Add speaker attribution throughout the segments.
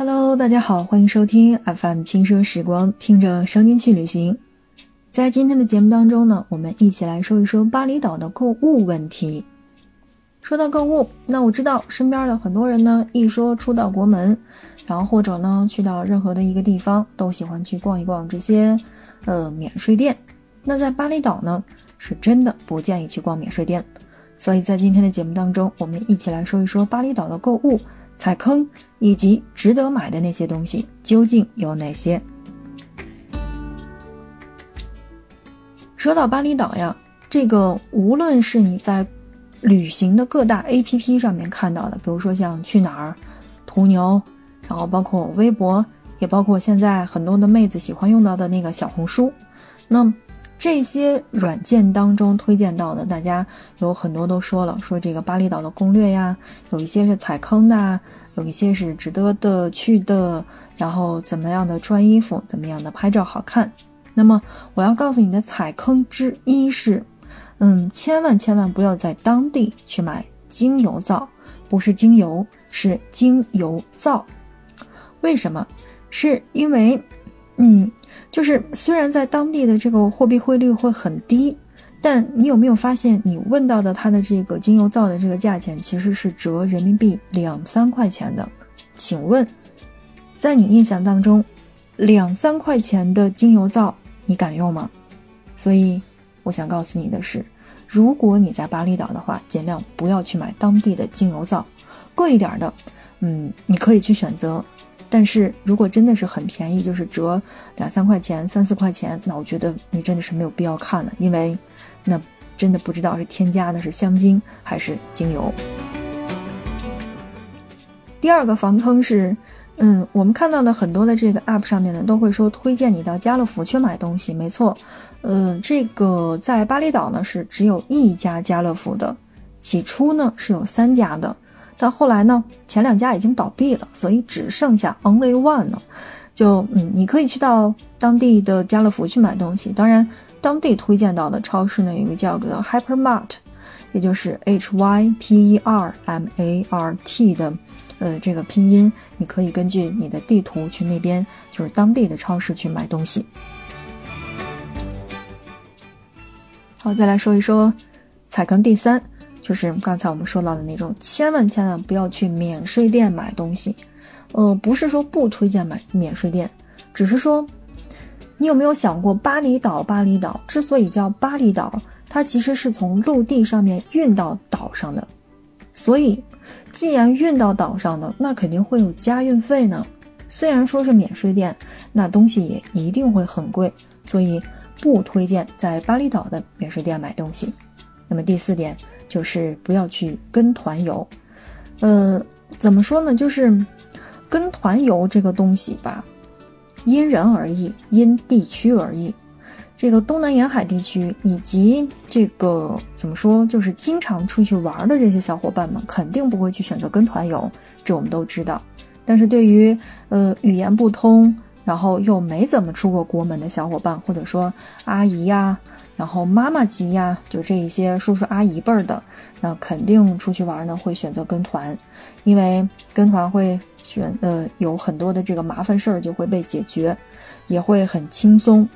Speaker 1: Hello，大家好，欢迎收听 FM 轻奢时光，听着声音去旅行。在今天的节目当中呢，我们一起来说一说巴厘岛的购物问题。说到购物，那我知道身边的很多人呢，一说出到国门，然后或者呢去到任何的一个地方，都喜欢去逛一逛这些呃免税店。那在巴厘岛呢，是真的不建议去逛免税店。所以在今天的节目当中，我们一起来说一说巴厘岛的购物。踩坑以及值得买的那些东西究竟有哪些？说到巴厘岛呀，这个无论是你在旅行的各大 APP 上面看到的，比如说像去哪儿、途牛，然后包括微博，也包括现在很多的妹子喜欢用到的那个小红书，那这些软件当中推荐到的，大家有很多都说了，说这个巴厘岛的攻略呀，有一些是踩坑的，有一些是值得的去的，然后怎么样的穿衣服，怎么样的拍照好看。那么我要告诉你的踩坑之一是，嗯，千万千万不要在当地去买精油皂，不是精油，是精油皂。为什么？是因为，嗯。就是虽然在当地的这个货币汇率会很低，但你有没有发现，你问到的它的这个精油皂的这个价钱其实是折人民币两三块钱的？请问，在你印象当中，两三块钱的精油皂你敢用吗？所以我想告诉你的是，如果你在巴厘岛的话，尽量不要去买当地的精油皂，贵一点的，嗯，你可以去选择。但是如果真的是很便宜，就是折两三块钱、三四块钱，那我觉得你真的是没有必要看了，因为那真的不知道是添加的是香精还是精油。第二个防坑是，嗯，我们看到的很多的这个 app 上面呢，都会说推荐你到家乐福去买东西，没错，嗯，这个在巴厘岛呢是只有一家家乐福的，起初呢是有三家的。但后来呢，前两家已经倒闭了，所以只剩下 Only One 了。就嗯，你可以去到当地的家乐福去买东西。当然，当地推荐到的超市呢，有一个叫做 Hypermart，也就是 H Y P E R M A R T 的，呃，这个拼音，你可以根据你的地图去那边，就是当地的超市去买东西。好，再来说一说踩坑第三。就是刚才我们说到的那种，千万千万不要去免税店买东西。呃，不是说不推荐买免税店，只是说，你有没有想过，巴厘岛，巴厘岛之所以叫巴厘岛，它其实是从陆地上面运到岛上的。所以，既然运到岛上的，那肯定会有加运费呢。虽然说是免税店，那东西也一定会很贵，所以不推荐在巴厘岛的免税店买东西。那么第四点。就是不要去跟团游，呃，怎么说呢？就是跟团游这个东西吧，因人而异，因地区而异。这个东南沿海地区以及这个怎么说，就是经常出去玩的这些小伙伴们，肯定不会去选择跟团游，这我们都知道。但是对于呃语言不通，然后又没怎么出过国门的小伙伴，或者说阿姨呀。然后妈妈级呀，就这一些叔叔阿姨辈儿的，那肯定出去玩呢，会选择跟团，因为跟团会选呃有很多的这个麻烦事儿就会被解决，也会很轻松。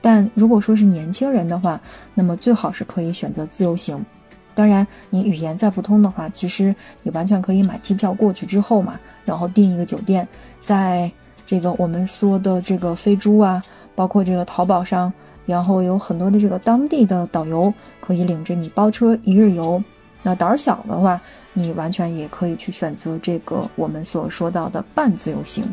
Speaker 1: 但如果说是年轻人的话，那么最好是可以选择自由行。当然，你语言再不通的话，其实你完全可以买机票过去之后嘛，然后订一个酒店，在这个我们说的这个飞猪啊，包括这个淘宝上。然后有很多的这个当地的导游可以领着你包车一日游，那胆儿小的话，你完全也可以去选择这个我们所说到的半自由行。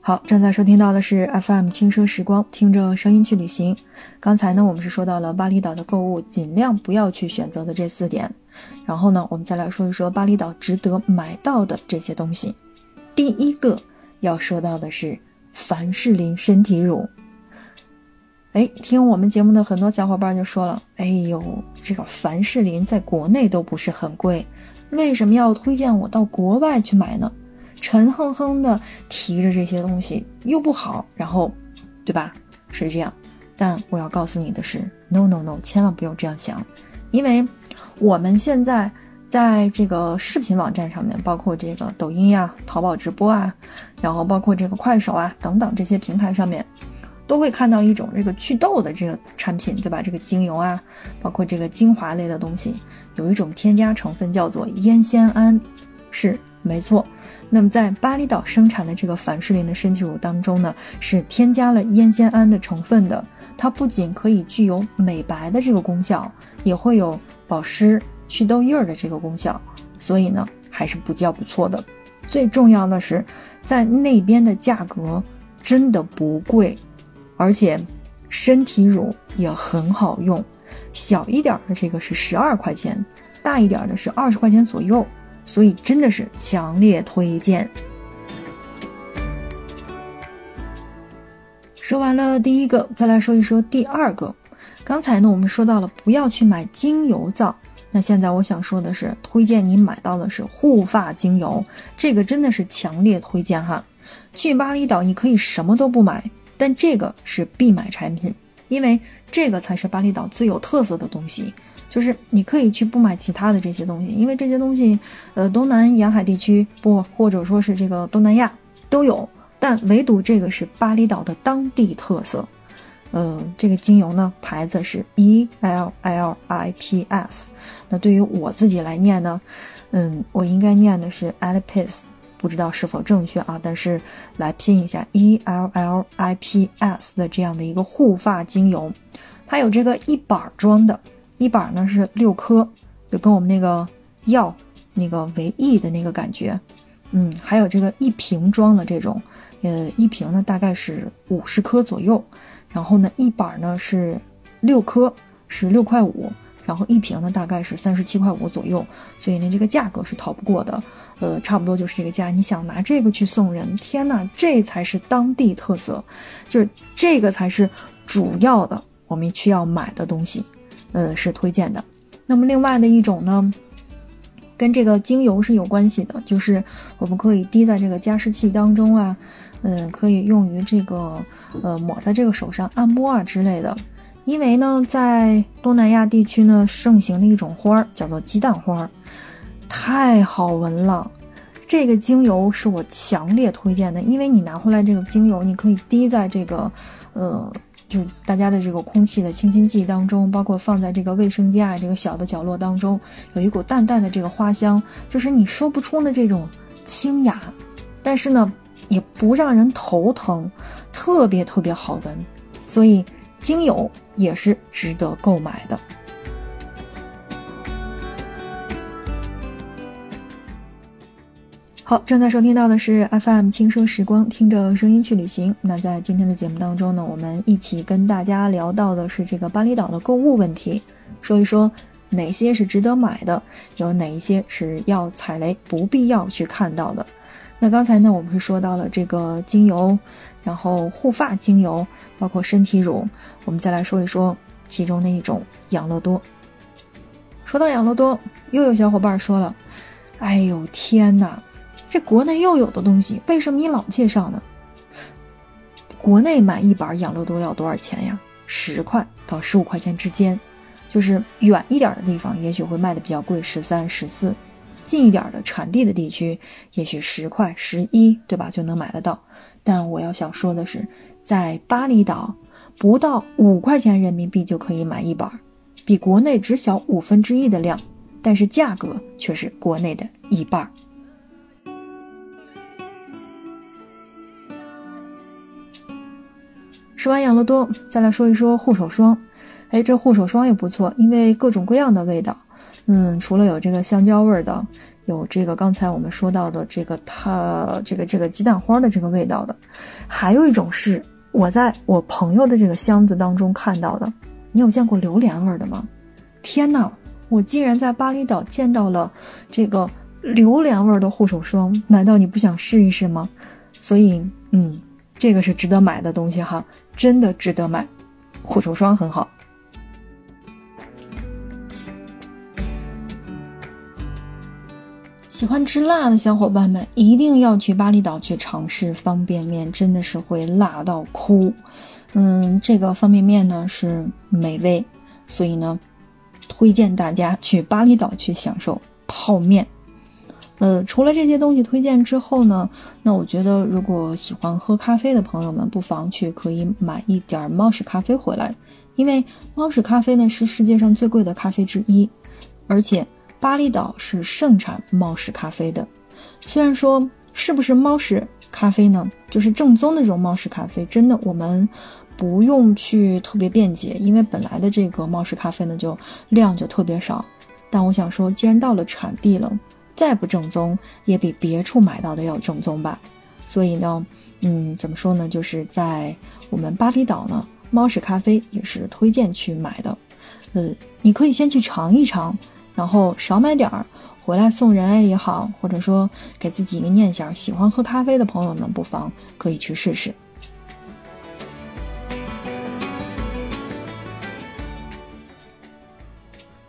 Speaker 1: 好，正在收听到的是 FM 轻奢时光，听着声音去旅行。刚才呢，我们是说到了巴厘岛的购物，尽量不要去选择的这四点。然后呢，我们再来说一说巴厘岛值得买到的这些东西。第一个要说到的是凡士林身体乳。哎，听我们节目的很多小伙伴就说了：“哎呦，这个凡士林在国内都不是很贵，为什么要推荐我到国外去买呢？沉哼哼的提着这些东西又不好，然后，对吧？是这样。但我要告诉你的是，no no no，千万不要这样想，因为我们现在在这个视频网站上面，包括这个抖音呀、淘宝直播啊，然后包括这个快手啊等等这些平台上面，都会看到一种这个祛痘的这个产品，对吧？这个精油啊，包括这个精华类的东西，有一种添加成分叫做烟酰胺，是没错。那么在巴厘岛生产的这个凡士林的身体乳当中呢，是添加了烟酰胺的成分的。它不仅可以具有美白的这个功效，也会有保湿、祛痘印儿的这个功效，所以呢还是不叫不错的。最重要的是，在那边的价格真的不贵，而且身体乳也很好用。小一点的这个是十二块钱，大一点的是二十块钱左右，所以真的是强烈推荐。说完了第一个，再来说一说第二个。刚才呢，我们说到了不要去买精油皂，那现在我想说的是，推荐你买到的是护发精油，这个真的是强烈推荐哈。去巴厘岛你可以什么都不买，但这个是必买产品，因为这个才是巴厘岛最有特色的东西。就是你可以去不买其他的这些东西，因为这些东西，呃，东南沿海地区不，或者说是这个东南亚都有。但唯独这个是巴厘岛的当地特色，呃，这个精油呢，牌子是 E L L I P S。那对于我自己来念呢，嗯，我应该念的是 Alipis，不知道是否正确啊？但是来拼一下 E L L I P S 的这样的一个护发精油，它有这个一板装的，一板呢是六颗，就跟我们那个药那个维 E 的那个感觉，嗯，还有这个一瓶装的这种。呃，一瓶呢大概是五十颗左右，然后呢一板呢是六颗，是六块五，然后一瓶呢大概是三十七块五左右，所以呢这个价格是逃不过的，呃，差不多就是这个价。你想拿这个去送人，天呐，这才是当地特色，就是这个才是主要的我们需要买的东西，呃，是推荐的。那么另外的一种呢？跟这个精油是有关系的，就是我们可以滴在这个加湿器当中啊，嗯，可以用于这个呃抹在这个手上按摩啊之类的。因为呢，在东南亚地区呢，盛行的一种花儿叫做鸡蛋花，太好闻了。这个精油是我强烈推荐的，因为你拿回来这个精油，你可以滴在这个呃。就大家的这个空气的清新剂当中，包括放在这个卫生间啊这个小的角落当中，有一股淡淡的这个花香，就是你说不出的这种清雅，但是呢也不让人头疼，特别特别好闻，所以精油也是值得购买的。好，正在收听到的是 FM 轻奢时光，听着声音去旅行。那在今天的节目当中呢，我们一起跟大家聊到的是这个巴厘岛的购物问题，说一说哪些是值得买的，有哪一些是要踩雷、不必要去看到的。那刚才呢，我们是说到了这个精油，然后护发精油，包括身体乳，我们再来说一说其中的一种养乐多。说到养乐多，又有小伙伴说了：“哎呦天哪！”这国内又有的东西，为什么你老介绍呢？国内买一板养乐多要多少钱呀？十块到十五块钱之间，就是远一点的地方，也许会卖的比较贵，十三、十四；近一点的产地的地区，也许十块、十一，对吧？就能买得到。但我要想说的是，在巴厘岛，不到五块钱人民币就可以买一板，比国内只小五分之一的量，但是价格却是国内的一半。说完养乐多，再来说一说护手霜。哎，这护手霜也不错，因为各种各样的味道。嗯，除了有这个香蕉味的，有这个刚才我们说到的这个它这个这个鸡蛋花的这个味道的，还有一种是我在我朋友的这个箱子当中看到的。你有见过榴莲味的吗？天哪，我竟然在巴厘岛见到了这个榴莲味的护手霜，难道你不想试一试吗？所以，嗯，这个是值得买的东西哈。真的值得买，护手霜很好。喜欢吃辣的小伙伴们一定要去巴厘岛去尝试方便面，真的是会辣到哭。嗯，这个方便面呢是美味，所以呢，推荐大家去巴厘岛去享受泡面。呃，除了这些东西推荐之后呢，那我觉得如果喜欢喝咖啡的朋友们，不妨去可以买一点猫屎咖啡回来，因为猫屎咖啡呢是世界上最贵的咖啡之一，而且巴厘岛是盛产猫屎咖啡的。虽然说是不是猫屎咖啡呢，就是正宗的这种猫屎咖啡，真的我们不用去特别辩解，因为本来的这个猫屎咖啡呢就量就特别少。但我想说，既然到了产地了。再不正宗，也比别处买到的要正宗吧。所以呢，嗯，怎么说呢？就是在我们巴厘岛呢，猫屎咖啡也是推荐去买的。呃，你可以先去尝一尝，然后少买点儿，回来送人也好，或者说给自己一个念想，喜欢喝咖啡的朋友呢，不妨可以去试试。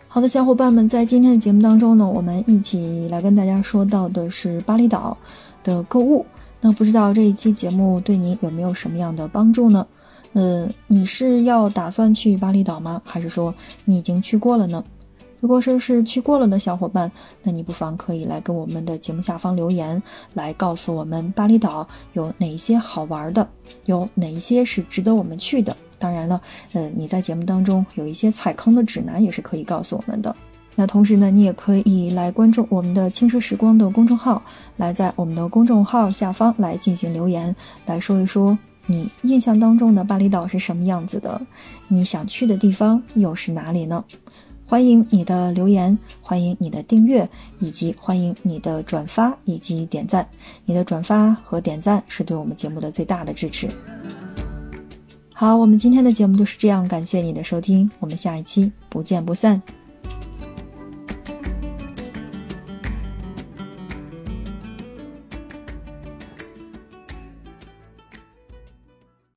Speaker 1: 好的，小伙伴们，在今天的节目当中呢，我们一起来跟大家说到的是巴厘岛的购物。那不知道这一期节目对你有没有什么样的帮助呢？呃，你是要打算去巴厘岛吗？还是说你已经去过了呢？如果说是去过了的小伙伴，那你不妨可以来跟我们的节目下方留言，来告诉我们巴厘岛有哪一些好玩的，有哪一些是值得我们去的。当然了，呃，你在节目当中有一些踩坑的指南也是可以告诉我们的。那同时呢，你也可以来关注我们的轻奢时光的公众号，来在我们的公众号下方来进行留言，来说一说你印象当中的巴厘岛是什么样子的，你想去的地方又是哪里呢？欢迎你的留言，欢迎你的订阅，以及欢迎你的转发以及点赞。你的转发和点赞是对我们节目的最大的支持。好，我们今天的节目就是这样，感谢你的收听，我们下一期不见不散。